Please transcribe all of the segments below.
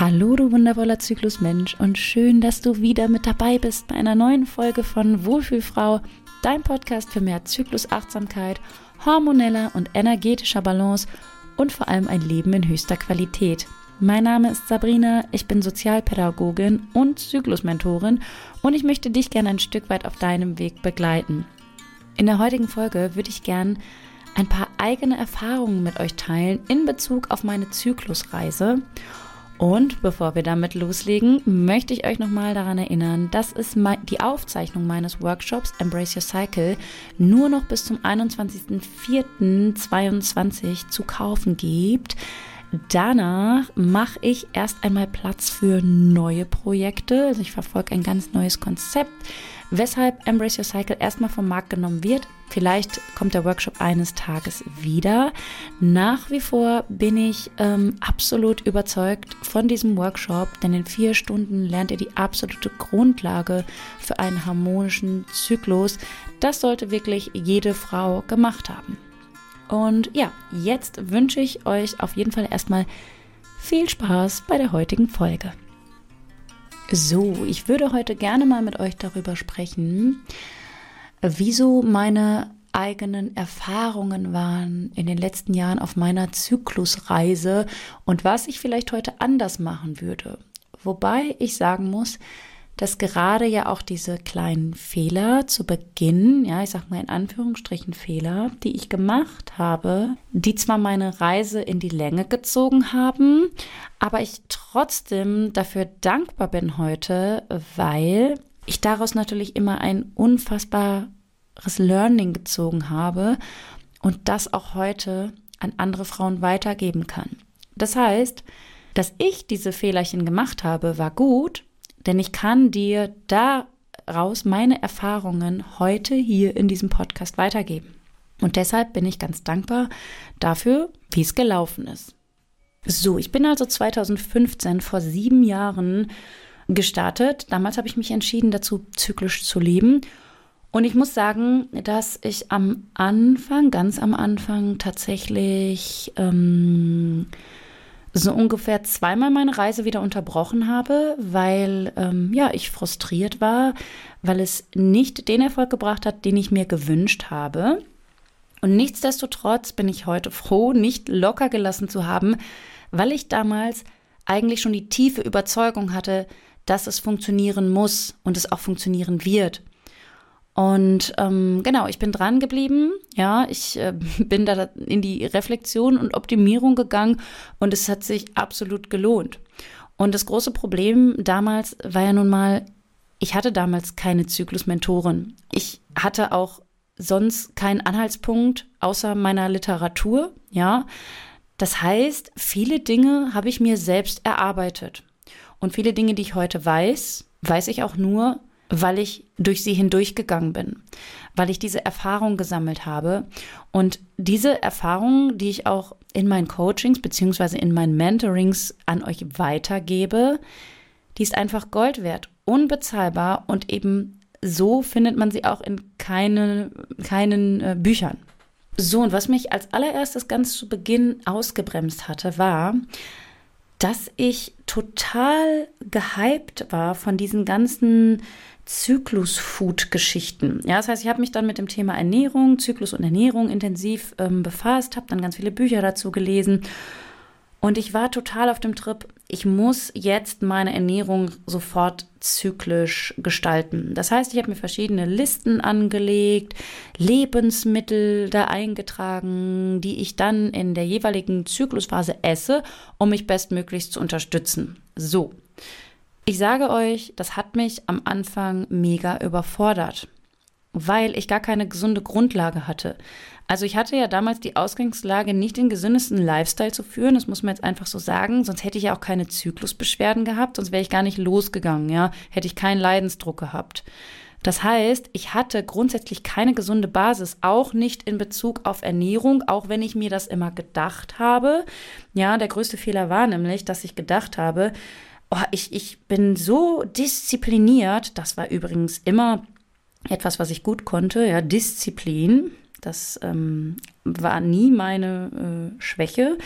Hallo, du wundervoller Zyklusmensch und schön, dass du wieder mit dabei bist bei einer neuen Folge von Wohlfühlfrau, dein Podcast für mehr Zyklusachtsamkeit, hormoneller und energetischer Balance und vor allem ein Leben in höchster Qualität. Mein Name ist Sabrina, ich bin Sozialpädagogin und Zyklusmentorin und ich möchte dich gerne ein Stück weit auf deinem Weg begleiten. In der heutigen Folge würde ich gern ein paar eigene Erfahrungen mit euch teilen in Bezug auf meine Zyklusreise und bevor wir damit loslegen, möchte ich euch nochmal daran erinnern, dass es die Aufzeichnung meines Workshops Embrace Your Cycle nur noch bis zum 21.04.2022 zu kaufen gibt. Danach mache ich erst einmal Platz für neue Projekte. Also ich verfolge ein ganz neues Konzept weshalb Embrace Your Cycle erstmal vom Markt genommen wird. Vielleicht kommt der Workshop eines Tages wieder. Nach wie vor bin ich ähm, absolut überzeugt von diesem Workshop, denn in vier Stunden lernt ihr die absolute Grundlage für einen harmonischen Zyklus. Das sollte wirklich jede Frau gemacht haben. Und ja, jetzt wünsche ich euch auf jeden Fall erstmal viel Spaß bei der heutigen Folge. So, ich würde heute gerne mal mit euch darüber sprechen, wieso meine eigenen Erfahrungen waren in den letzten Jahren auf meiner Zyklusreise und was ich vielleicht heute anders machen würde. Wobei ich sagen muss, dass gerade ja auch diese kleinen Fehler zu Beginn, ja, ich sag mal in Anführungsstrichen Fehler, die ich gemacht habe, die zwar meine Reise in die Länge gezogen haben, aber ich trotzdem dafür dankbar bin heute, weil ich daraus natürlich immer ein unfassbares Learning gezogen habe und das auch heute an andere Frauen weitergeben kann. Das heißt, dass ich diese Fehlerchen gemacht habe, war gut, denn ich kann dir daraus meine Erfahrungen heute hier in diesem Podcast weitergeben. Und deshalb bin ich ganz dankbar dafür, wie es gelaufen ist. So, ich bin also 2015 vor sieben Jahren gestartet. Damals habe ich mich entschieden, dazu zyklisch zu leben. Und ich muss sagen, dass ich am Anfang, ganz am Anfang tatsächlich ähm, so ungefähr zweimal meine Reise wieder unterbrochen habe, weil ähm, ja ich frustriert war, weil es nicht den Erfolg gebracht hat, den ich mir gewünscht habe. Und nichtsdestotrotz bin ich heute froh, nicht locker gelassen zu haben, weil ich damals eigentlich schon die tiefe Überzeugung hatte, dass es funktionieren muss und es auch funktionieren wird. Und ähm, genau, ich bin dran geblieben. Ja, ich äh, bin da in die Reflexion und Optimierung gegangen und es hat sich absolut gelohnt. Und das große Problem damals war ja nun mal, ich hatte damals keine Zyklusmentorin. Ich hatte auch sonst keinen Anhaltspunkt außer meiner Literatur. Ja, das heißt, viele Dinge habe ich mir selbst erarbeitet. Und viele Dinge, die ich heute weiß, weiß ich auch nur, weil ich durch sie hindurchgegangen bin, weil ich diese Erfahrung gesammelt habe. Und diese Erfahrung, die ich auch in meinen Coachings beziehungsweise in meinen Mentorings an euch weitergebe, die ist einfach Gold wert, unbezahlbar und eben so findet man sie auch in keine, keinen äh, Büchern. So, und was mich als allererstes ganz zu Beginn ausgebremst hatte, war, dass ich total gehypt war von diesen ganzen Zyklus-Food-Geschichten. Ja, das heißt, ich habe mich dann mit dem Thema Ernährung, Zyklus und Ernährung intensiv ähm, befasst, habe dann ganz viele Bücher dazu gelesen und ich war total auf dem Trip, ich muss jetzt meine Ernährung sofort zyklisch gestalten. Das heißt, ich habe mir verschiedene Listen angelegt, Lebensmittel da eingetragen, die ich dann in der jeweiligen Zyklusphase esse, um mich bestmöglichst zu unterstützen. So. Ich sage euch, das hat mich am Anfang mega überfordert, weil ich gar keine gesunde Grundlage hatte. Also ich hatte ja damals die Ausgangslage, nicht den gesündesten Lifestyle zu führen, das muss man jetzt einfach so sagen, sonst hätte ich ja auch keine Zyklusbeschwerden gehabt, sonst wäre ich gar nicht losgegangen, ja, hätte ich keinen Leidensdruck gehabt. Das heißt, ich hatte grundsätzlich keine gesunde Basis, auch nicht in Bezug auf Ernährung, auch wenn ich mir das immer gedacht habe. Ja, der größte Fehler war nämlich, dass ich gedacht habe, oh, ich, ich bin so diszipliniert. Das war übrigens immer etwas, was ich gut konnte, ja, Disziplin. Das ähm, war nie meine äh, Schwäche.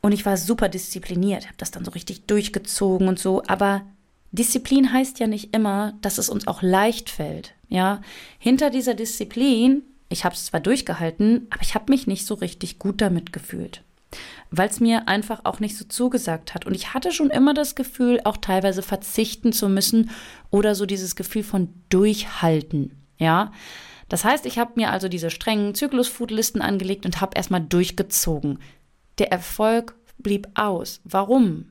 Und ich war super diszipliniert, habe das dann so richtig durchgezogen und so. Aber Disziplin heißt ja nicht immer, dass es uns auch leicht fällt. Ja, hinter dieser Disziplin, ich habe es zwar durchgehalten, aber ich habe mich nicht so richtig gut damit gefühlt, weil es mir einfach auch nicht so zugesagt hat. Und ich hatte schon immer das Gefühl, auch teilweise verzichten zu müssen oder so dieses Gefühl von Durchhalten. Ja, das heißt, ich habe mir also diese strengen Zyklus-Food-Listen angelegt und habe erstmal durchgezogen. Der Erfolg blieb aus. Warum?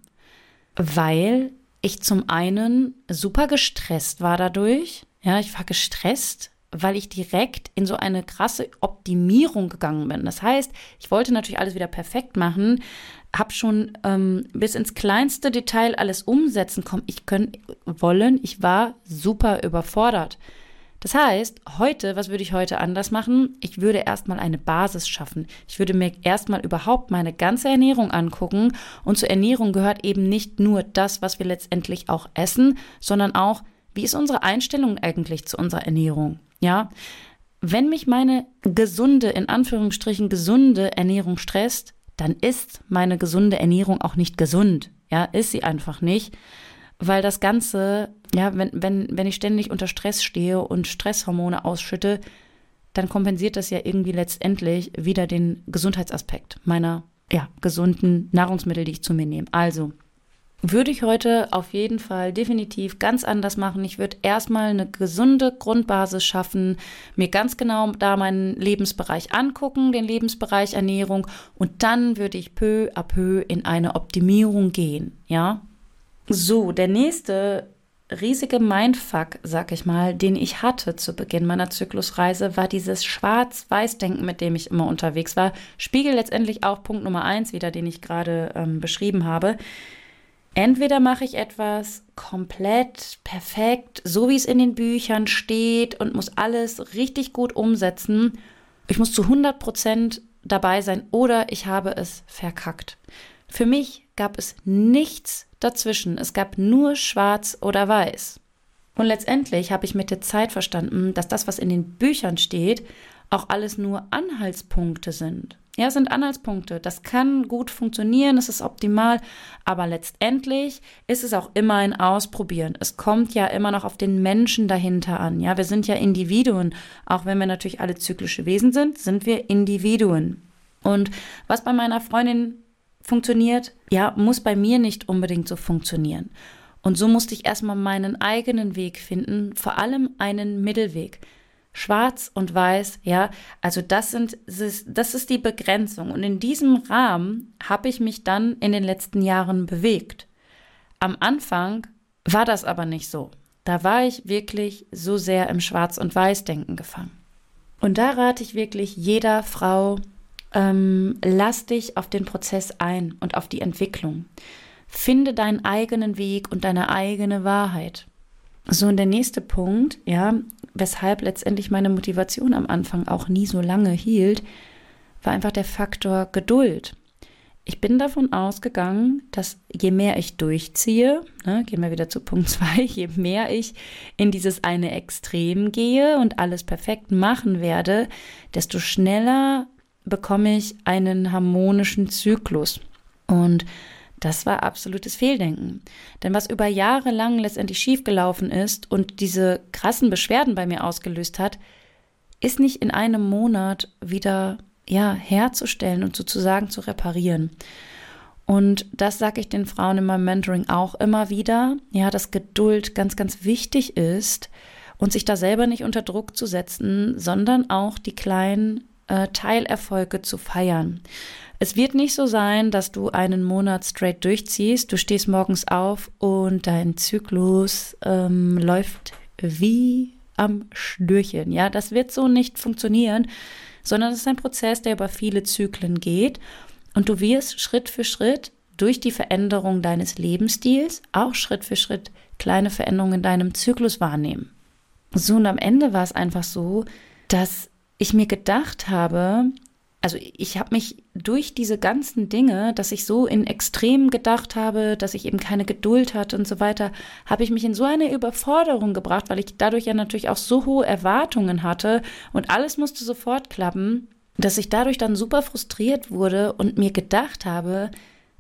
Weil ich zum einen super gestresst war dadurch. Ja, ich war gestresst, weil ich direkt in so eine krasse Optimierung gegangen bin. Das heißt, ich wollte natürlich alles wieder perfekt machen, habe schon ähm, bis ins kleinste Detail alles umsetzen kommen. Ich können wollen. Ich war super überfordert. Das heißt, heute, was würde ich heute anders machen? Ich würde erstmal eine Basis schaffen. Ich würde mir erstmal überhaupt meine ganze Ernährung angucken. Und zur Ernährung gehört eben nicht nur das, was wir letztendlich auch essen, sondern auch, wie ist unsere Einstellung eigentlich zu unserer Ernährung? Ja, wenn mich meine gesunde, in Anführungsstrichen gesunde Ernährung stresst, dann ist meine gesunde Ernährung auch nicht gesund. Ja, ist sie einfach nicht weil das Ganze, ja, wenn, wenn, wenn ich ständig unter Stress stehe und Stresshormone ausschütte, dann kompensiert das ja irgendwie letztendlich wieder den Gesundheitsaspekt meiner ja, gesunden Nahrungsmittel, die ich zu mir nehme. Also würde ich heute auf jeden Fall definitiv ganz anders machen. Ich würde erstmal eine gesunde Grundbasis schaffen, mir ganz genau da meinen Lebensbereich angucken, den Lebensbereich Ernährung und dann würde ich peu à peu in eine Optimierung gehen, ja? So, der nächste riesige Mindfuck, sag ich mal, den ich hatte zu Beginn meiner Zyklusreise, war dieses Schwarz-Weiß-Denken, mit dem ich immer unterwegs war. Spiegel letztendlich auch Punkt Nummer eins wieder, den ich gerade ähm, beschrieben habe. Entweder mache ich etwas komplett perfekt, so wie es in den Büchern steht und muss alles richtig gut umsetzen. Ich muss zu 100 Prozent dabei sein oder ich habe es verkackt. Für mich gab es nichts dazwischen. Es gab nur schwarz oder weiß. Und letztendlich habe ich mit der Zeit verstanden, dass das, was in den Büchern steht, auch alles nur Anhaltspunkte sind. Ja, sind Anhaltspunkte. Das kann gut funktionieren, es ist optimal, aber letztendlich ist es auch immer ein Ausprobieren. Es kommt ja immer noch auf den Menschen dahinter an. Ja, wir sind ja Individuen. Auch wenn wir natürlich alle zyklische Wesen sind, sind wir Individuen. Und was bei meiner Freundin funktioniert, ja, muss bei mir nicht unbedingt so funktionieren. Und so musste ich erstmal meinen eigenen Weg finden, vor allem einen Mittelweg. Schwarz und Weiß, ja, also das sind, das ist die Begrenzung. Und in diesem Rahmen habe ich mich dann in den letzten Jahren bewegt. Am Anfang war das aber nicht so. Da war ich wirklich so sehr im Schwarz- und Weiß-Denken gefangen. Und da rate ich wirklich jeder Frau, ähm, lass dich auf den Prozess ein und auf die Entwicklung. Finde deinen eigenen Weg und deine eigene Wahrheit. So, und der nächste Punkt, ja, weshalb letztendlich meine Motivation am Anfang auch nie so lange hielt, war einfach der Faktor Geduld. Ich bin davon ausgegangen, dass je mehr ich durchziehe, ne, gehen wir wieder zu Punkt 2, je mehr ich in dieses eine Extrem gehe und alles perfekt machen werde, desto schneller bekomme ich einen harmonischen Zyklus. Und das war absolutes Fehldenken. Denn was über Jahre lang letztendlich schiefgelaufen ist und diese krassen Beschwerden bei mir ausgelöst hat, ist nicht in einem Monat wieder ja, herzustellen und sozusagen zu reparieren. Und das sage ich den Frauen in meinem Mentoring auch immer wieder, ja, dass Geduld ganz, ganz wichtig ist und sich da selber nicht unter Druck zu setzen, sondern auch die kleinen äh, Teilerfolge zu feiern. Es wird nicht so sein, dass du einen Monat straight durchziehst, du stehst morgens auf und dein Zyklus ähm, läuft wie am Schnürchen. Ja, das wird so nicht funktionieren, sondern es ist ein Prozess, der über viele Zyklen geht und du wirst Schritt für Schritt durch die Veränderung deines Lebensstils auch Schritt für Schritt kleine Veränderungen in deinem Zyklus wahrnehmen. So und am Ende war es einfach so, dass ich mir gedacht habe, also ich habe mich durch diese ganzen Dinge, dass ich so in Extremen gedacht habe, dass ich eben keine Geduld hatte und so weiter, habe ich mich in so eine Überforderung gebracht, weil ich dadurch ja natürlich auch so hohe Erwartungen hatte und alles musste sofort klappen, dass ich dadurch dann super frustriert wurde und mir gedacht habe,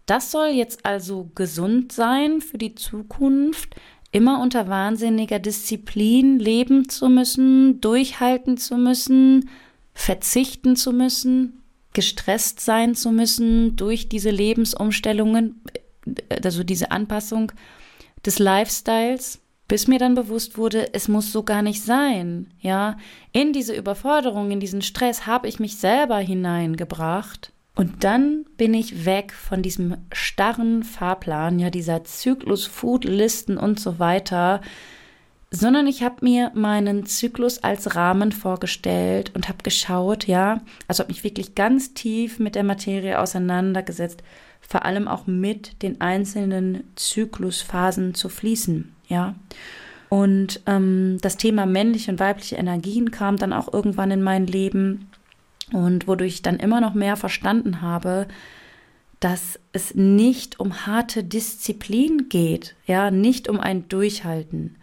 Das soll jetzt also gesund sein für die Zukunft, immer unter wahnsinniger Disziplin leben zu müssen, durchhalten zu müssen, verzichten zu müssen, gestresst sein zu müssen durch diese Lebensumstellungen, also diese Anpassung des Lifestyles, bis mir dann bewusst wurde, es muss so gar nicht sein. Ja, in diese Überforderung, in diesen Stress habe ich mich selber hineingebracht. Und dann bin ich weg von diesem starren Fahrplan, ja, dieser Zyklus, Foodlisten und so weiter, sondern ich habe mir meinen Zyklus als Rahmen vorgestellt und habe geschaut, ja, also habe mich wirklich ganz tief mit der Materie auseinandergesetzt, vor allem auch mit den einzelnen Zyklusphasen zu fließen, ja. Und ähm, das Thema männliche und weibliche Energien kam dann auch irgendwann in mein Leben und wodurch ich dann immer noch mehr verstanden habe, dass es nicht um harte Disziplin geht, ja, nicht um ein Durchhalten,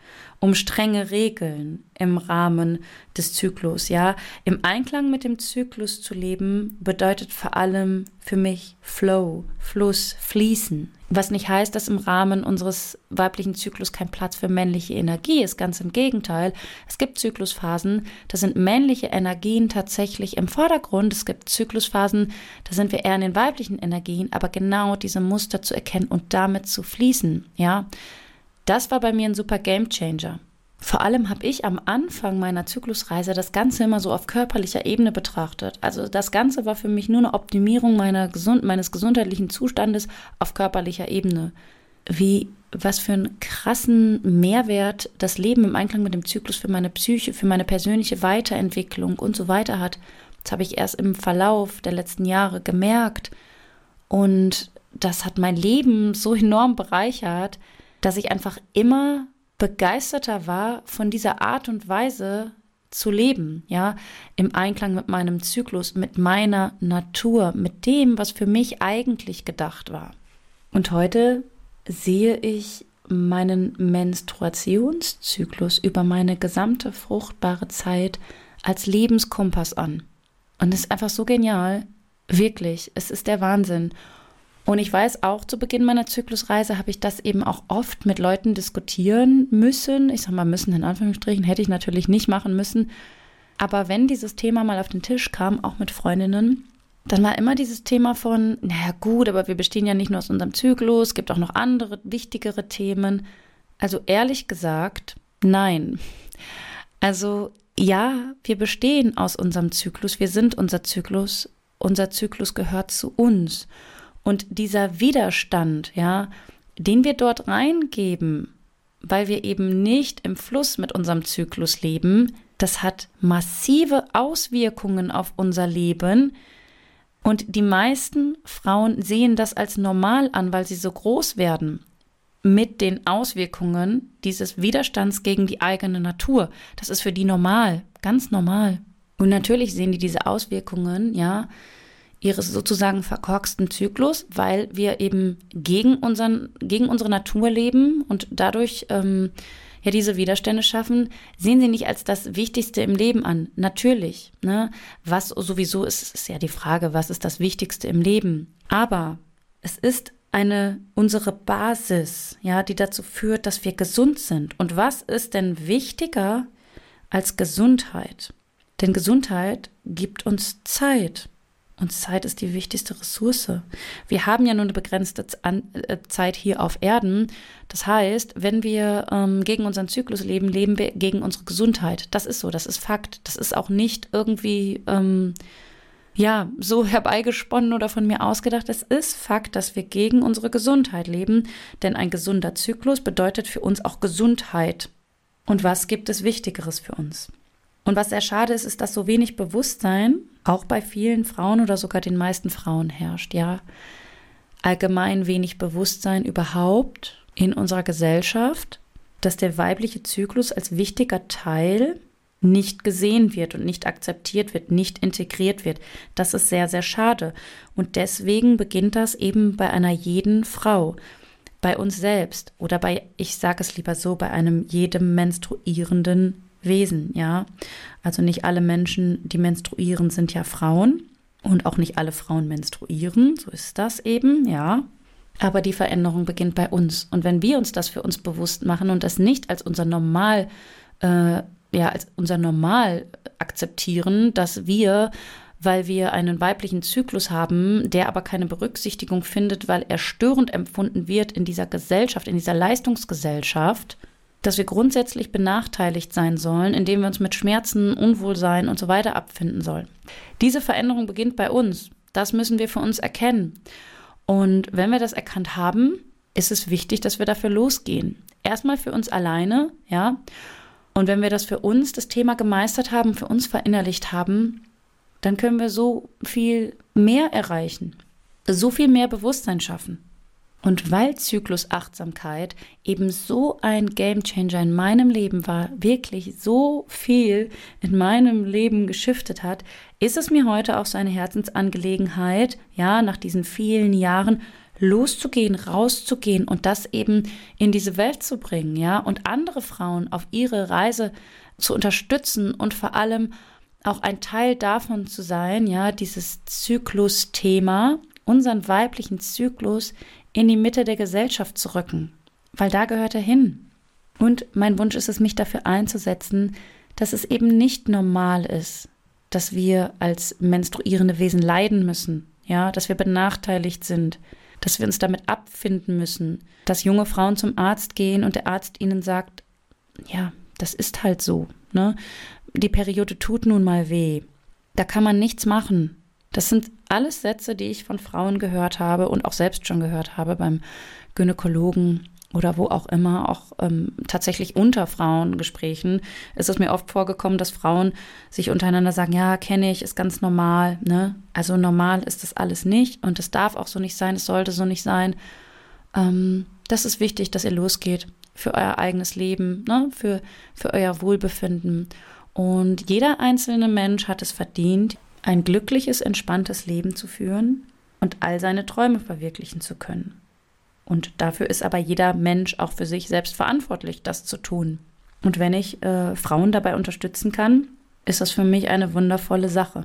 um strenge Regeln im Rahmen des Zyklus, ja. Im Einklang mit dem Zyklus zu leben bedeutet vor allem für mich Flow, Fluss, Fließen. Was nicht heißt, dass im Rahmen unseres weiblichen Zyklus kein Platz für männliche Energie ist, ganz im Gegenteil. Es gibt Zyklusphasen, da sind männliche Energien tatsächlich im Vordergrund. Es gibt Zyklusphasen, da sind wir eher in den weiblichen Energien, aber genau diese Muster zu erkennen und damit zu fließen, ja. Das war bei mir ein super Game Changer. Vor allem habe ich am Anfang meiner Zyklusreise das Ganze immer so auf körperlicher Ebene betrachtet. Also das Ganze war für mich nur eine Optimierung meiner gesund meines gesundheitlichen Zustandes auf körperlicher Ebene. Wie was für einen krassen Mehrwert das Leben im Einklang mit dem Zyklus für meine Psyche, für meine persönliche Weiterentwicklung und so weiter hat. Das habe ich erst im Verlauf der letzten Jahre gemerkt. Und das hat mein Leben so enorm bereichert, dass ich einfach immer begeisterter war von dieser Art und Weise zu leben, ja, im Einklang mit meinem Zyklus, mit meiner Natur, mit dem, was für mich eigentlich gedacht war. Und heute sehe ich meinen Menstruationszyklus über meine gesamte fruchtbare Zeit als Lebenskompass an. Und es ist einfach so genial. Wirklich, es ist der Wahnsinn. Und ich weiß auch, zu Beginn meiner Zyklusreise habe ich das eben auch oft mit Leuten diskutieren müssen. Ich sage mal müssen in Anführungsstrichen, hätte ich natürlich nicht machen müssen. Aber wenn dieses Thema mal auf den Tisch kam, auch mit Freundinnen, dann war immer dieses Thema von, naja gut, aber wir bestehen ja nicht nur aus unserem Zyklus, es gibt auch noch andere, wichtigere Themen. Also ehrlich gesagt, nein. Also ja, wir bestehen aus unserem Zyklus, wir sind unser Zyklus, unser Zyklus gehört zu uns. Und dieser Widerstand, ja, den wir dort reingeben, weil wir eben nicht im Fluss mit unserem Zyklus leben, das hat massive Auswirkungen auf unser Leben. Und die meisten Frauen sehen das als normal an, weil sie so groß werden mit den Auswirkungen dieses Widerstands gegen die eigene Natur. Das ist für die normal, ganz normal. Und natürlich sehen die diese Auswirkungen, ja, ihres sozusagen verkorksten Zyklus, weil wir eben gegen, unseren, gegen unsere Natur leben und dadurch ähm, ja diese Widerstände schaffen, sehen sie nicht als das Wichtigste im Leben an. Natürlich. Ne? Was sowieso ist, ist ja die Frage, was ist das Wichtigste im Leben? Aber es ist eine unsere Basis, ja, die dazu führt, dass wir gesund sind. Und was ist denn wichtiger als Gesundheit? Denn Gesundheit gibt uns Zeit. Und Zeit ist die wichtigste Ressource. Wir haben ja nur eine begrenzte äh, Zeit hier auf Erden. Das heißt, wenn wir ähm, gegen unseren Zyklus leben, leben wir gegen unsere Gesundheit. Das ist so, das ist Fakt. Das ist auch nicht irgendwie, ähm, ja, so herbeigesponnen oder von mir ausgedacht. Es ist Fakt, dass wir gegen unsere Gesundheit leben. Denn ein gesunder Zyklus bedeutet für uns auch Gesundheit. Und was gibt es Wichtigeres für uns? Und was sehr schade ist, ist, dass so wenig Bewusstsein auch bei vielen Frauen oder sogar den meisten Frauen herrscht, ja. Allgemein wenig Bewusstsein überhaupt in unserer Gesellschaft, dass der weibliche Zyklus als wichtiger Teil nicht gesehen wird und nicht akzeptiert wird, nicht integriert wird. Das ist sehr, sehr schade. Und deswegen beginnt das eben bei einer jeden Frau, bei uns selbst oder bei, ich sage es lieber so, bei einem jedem menstruierenden Wesen, ja. Also nicht alle Menschen, die menstruieren, sind ja Frauen und auch nicht alle Frauen menstruieren, so ist das eben, ja. Aber die Veränderung beginnt bei uns. Und wenn wir uns das für uns bewusst machen und das nicht als unser Normal, äh, ja, als unser Normal akzeptieren, dass wir, weil wir einen weiblichen Zyklus haben, der aber keine Berücksichtigung findet, weil er störend empfunden wird in dieser Gesellschaft, in dieser Leistungsgesellschaft, dass wir grundsätzlich benachteiligt sein sollen, indem wir uns mit Schmerzen, Unwohlsein und so weiter abfinden sollen. Diese Veränderung beginnt bei uns. Das müssen wir für uns erkennen. Und wenn wir das erkannt haben, ist es wichtig, dass wir dafür losgehen. Erstmal für uns alleine, ja. Und wenn wir das für uns, das Thema gemeistert haben, für uns verinnerlicht haben, dann können wir so viel mehr erreichen, so viel mehr Bewusstsein schaffen. Und weil Zyklusachtsamkeit eben so ein Gamechanger in meinem Leben war, wirklich so viel in meinem Leben geschiftet hat, ist es mir heute auch so eine Herzensangelegenheit, ja, nach diesen vielen Jahren loszugehen, rauszugehen und das eben in diese Welt zu bringen, ja, und andere Frauen auf ihre Reise zu unterstützen und vor allem auch ein Teil davon zu sein, ja, dieses Zyklus-Thema, unseren weiblichen Zyklus in die Mitte der Gesellschaft zu rücken, weil da gehört er hin. Und mein Wunsch ist es, mich dafür einzusetzen, dass es eben nicht normal ist, dass wir als menstruierende Wesen leiden müssen, ja, dass wir benachteiligt sind, dass wir uns damit abfinden müssen, dass junge Frauen zum Arzt gehen und der Arzt ihnen sagt, ja, das ist halt so, ne? Die Periode tut nun mal weh. Da kann man nichts machen. Das sind alles Sätze, die ich von Frauen gehört habe und auch selbst schon gehört habe beim Gynäkologen oder wo auch immer, auch ähm, tatsächlich unter Frauengesprächen ist es mir oft vorgekommen, dass Frauen sich untereinander sagen, ja, kenne ich, ist ganz normal, ne? Also normal ist das alles nicht und es darf auch so nicht sein, es sollte so nicht sein. Ähm, das ist wichtig, dass ihr losgeht für euer eigenes Leben, ne? für, für euer Wohlbefinden. Und jeder einzelne Mensch hat es verdient, ein glückliches, entspanntes Leben zu führen und all seine Träume verwirklichen zu können. Und dafür ist aber jeder Mensch auch für sich selbst verantwortlich, das zu tun. Und wenn ich äh, Frauen dabei unterstützen kann, ist das für mich eine wundervolle Sache.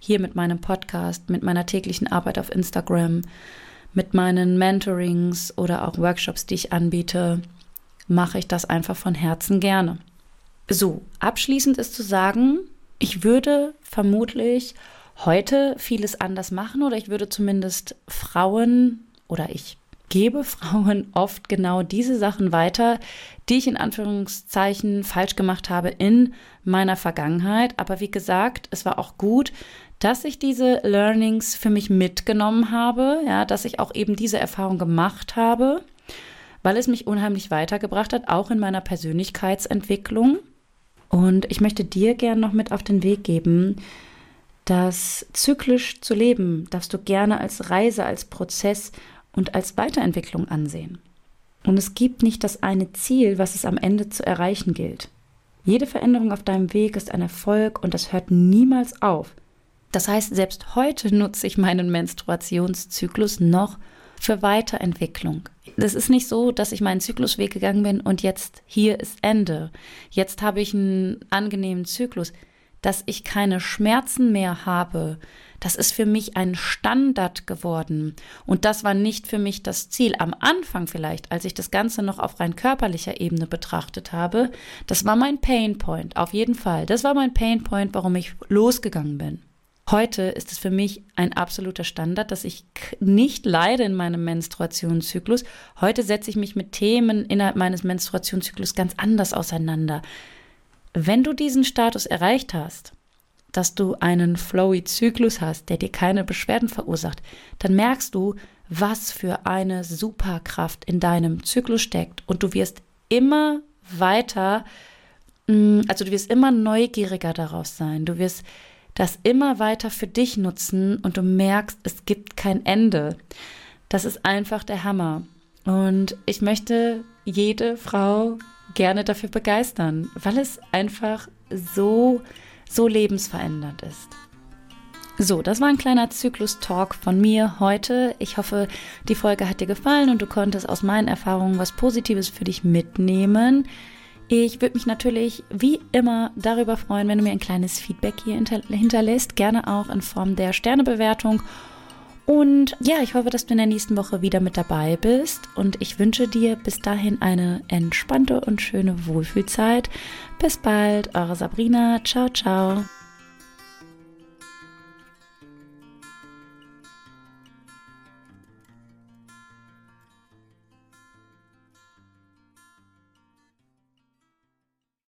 Hier mit meinem Podcast, mit meiner täglichen Arbeit auf Instagram, mit meinen Mentorings oder auch Workshops, die ich anbiete, mache ich das einfach von Herzen gerne. So, abschließend ist zu sagen, ich würde vermutlich heute vieles anders machen oder ich würde zumindest Frauen oder ich gebe Frauen oft genau diese Sachen weiter, die ich in Anführungszeichen falsch gemacht habe in meiner Vergangenheit. Aber wie gesagt, es war auch gut, dass ich diese Learnings für mich mitgenommen habe, ja, dass ich auch eben diese Erfahrung gemacht habe, weil es mich unheimlich weitergebracht hat, auch in meiner Persönlichkeitsentwicklung. Und ich möchte dir gern noch mit auf den Weg geben, dass zyklisch zu leben darfst du gerne als Reise, als Prozess und als Weiterentwicklung ansehen. Und es gibt nicht das eine Ziel, was es am Ende zu erreichen gilt. Jede Veränderung auf deinem Weg ist ein Erfolg und das hört niemals auf. Das heißt, selbst heute nutze ich meinen Menstruationszyklus noch für Weiterentwicklung. Das ist nicht so, dass ich meinen Zyklusweg gegangen bin und jetzt hier ist Ende. Jetzt habe ich einen angenehmen Zyklus. Dass ich keine Schmerzen mehr habe, das ist für mich ein Standard geworden. Und das war nicht für mich das Ziel. Am Anfang vielleicht, als ich das Ganze noch auf rein körperlicher Ebene betrachtet habe, das war mein Painpoint, auf jeden Fall. Das war mein Painpoint, warum ich losgegangen bin. Heute ist es für mich ein absoluter Standard, dass ich nicht leide in meinem Menstruationszyklus. Heute setze ich mich mit Themen innerhalb meines Menstruationszyklus ganz anders auseinander. Wenn du diesen Status erreicht hast, dass du einen flowy Zyklus hast, der dir keine Beschwerden verursacht, dann merkst du, was für eine Superkraft in deinem Zyklus steckt und du wirst immer weiter, mm, also du wirst immer neugieriger darauf sein. Du wirst das immer weiter für dich nutzen und du merkst, es gibt kein Ende. Das ist einfach der Hammer. Und ich möchte jede Frau gerne dafür begeistern, weil es einfach so, so lebensverändernd ist. So, das war ein kleiner Zyklus-Talk von mir heute. Ich hoffe, die Folge hat dir gefallen und du konntest aus meinen Erfahrungen was Positives für dich mitnehmen. Ich würde mich natürlich wie immer darüber freuen, wenn du mir ein kleines Feedback hier hinterlässt, gerne auch in Form der Sternebewertung. Und ja, ich hoffe, dass du in der nächsten Woche wieder mit dabei bist und ich wünsche dir bis dahin eine entspannte und schöne Wohlfühlzeit. Bis bald, eure Sabrina. Ciao, ciao.